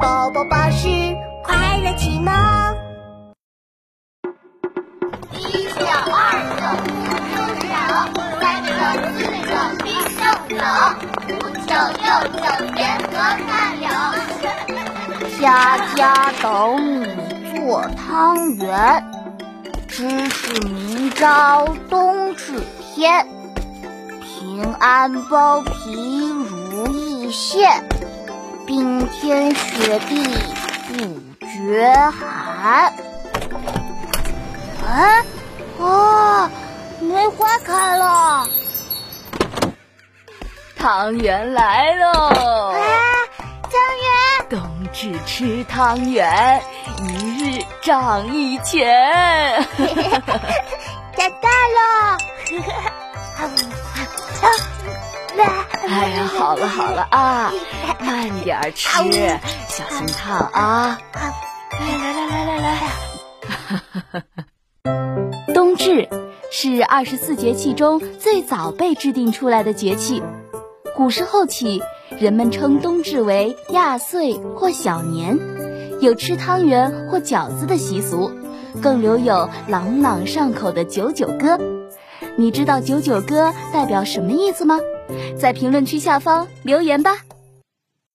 宝宝巴士快乐启蒙。一九二九不收手，三九四九必胜走，五九六九联合看柳。家家等你做汤圆，知识明朝冬至天，平安包皮如意馅，冰天雪地不觉寒。啊，哦，梅花开了，汤圆来喽！啊，汤圆。冬至吃汤圆，一日长一钱。好了好了啊，慢点吃，小心烫啊！来来来来来来。冬至是二十四节气中最早被制定出来的节气，古时候起，人们称冬至为亚岁或小年，有吃汤圆或饺子的习俗，更留有朗朗上口的九九歌。你知道九九歌代表什么意思吗？在评论区下方留言吧。